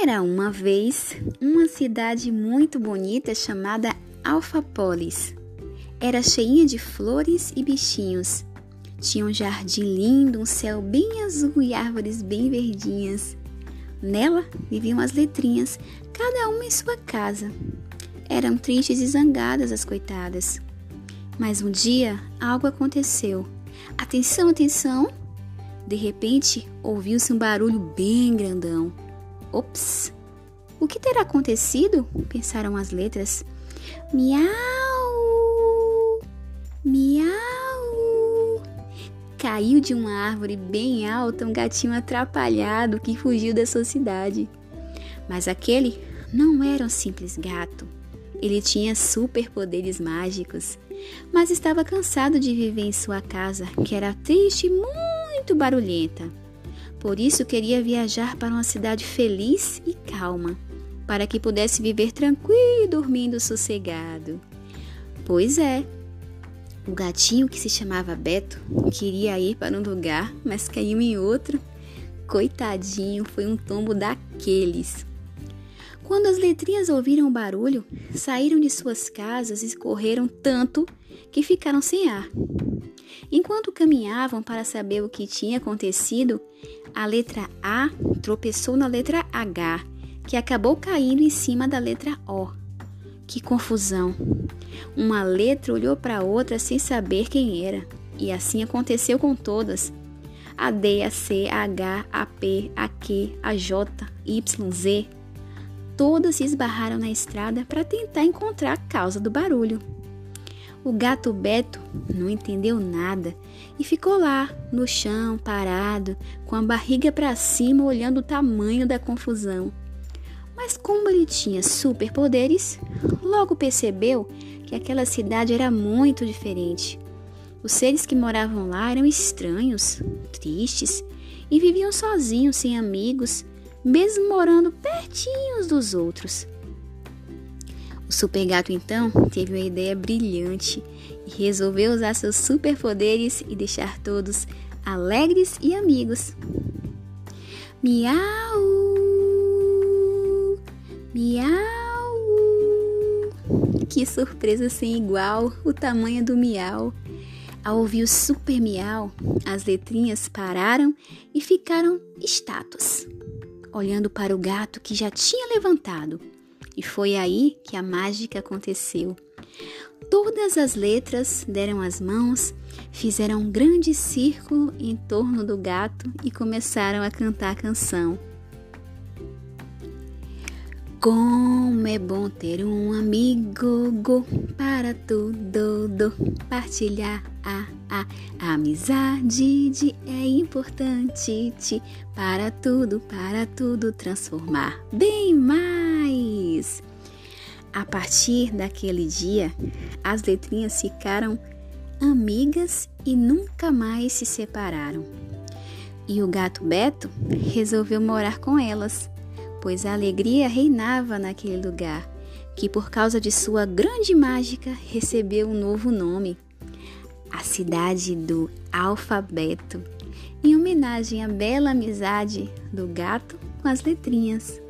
Era uma vez uma cidade muito bonita chamada Alfapolis. Era cheinha de flores e bichinhos. Tinha um jardim lindo, um céu bem azul e árvores bem verdinhas. Nela viviam as letrinhas, cada uma em sua casa. Eram tristes e zangadas as coitadas. Mas um dia algo aconteceu. Atenção, atenção! De repente ouviu-se um barulho bem grandão. Ops! O que terá acontecido? pensaram as letras. Miau! Miau! Caiu de uma árvore bem alta um gatinho atrapalhado que fugiu da sociedade. Mas aquele não era um simples gato. Ele tinha superpoderes mágicos, mas estava cansado de viver em sua casa, que era triste e muito barulhenta. Por isso queria viajar para uma cidade feliz e calma, para que pudesse viver tranquilo e dormindo sossegado. Pois é, o gatinho que se chamava Beto queria ir para um lugar, mas caiu em outro. Coitadinho, foi um tombo daqueles. Quando as letrinhas ouviram o barulho, saíram de suas casas e correram tanto que ficaram sem ar. Enquanto caminhavam para saber o que tinha acontecido, a letra A tropeçou na letra H, que acabou caindo em cima da letra O. Que confusão! Uma letra olhou para outra sem saber quem era, e assim aconteceu com todas. A D, a C, a H, a P, a Q, a J, Y, Z. Todas se esbarraram na estrada para tentar encontrar a causa do barulho. O gato Beto não entendeu nada e ficou lá, no chão, parado, com a barriga para cima, olhando o tamanho da confusão. Mas como ele tinha superpoderes, logo percebeu que aquela cidade era muito diferente. Os seres que moravam lá eram estranhos, tristes e viviam sozinhos, sem amigos, mesmo morando pertinhos dos outros. O super gato então teve uma ideia brilhante e resolveu usar seus superpoderes e deixar todos alegres e amigos. Miau! Miau! Que surpresa sem igual o tamanho do miau! Ao ouvir o super miau, as letrinhas pararam e ficaram estátuas, olhando para o gato que já tinha levantado. E foi aí que a mágica aconteceu. Todas as letras deram as mãos, fizeram um grande círculo em torno do gato e começaram a cantar a canção. Como é bom ter um amigo go, para tudo do, partilhar a, a, a amizade de, é importante te, para tudo, para tudo transformar bem mais. A partir daquele dia, as letrinhas ficaram amigas e nunca mais se separaram. E o gato Beto resolveu morar com elas pois a alegria reinava naquele lugar, que por causa de sua grande mágica recebeu um novo nome, a cidade do alfabeto, em homenagem à bela amizade do gato com as letrinhas.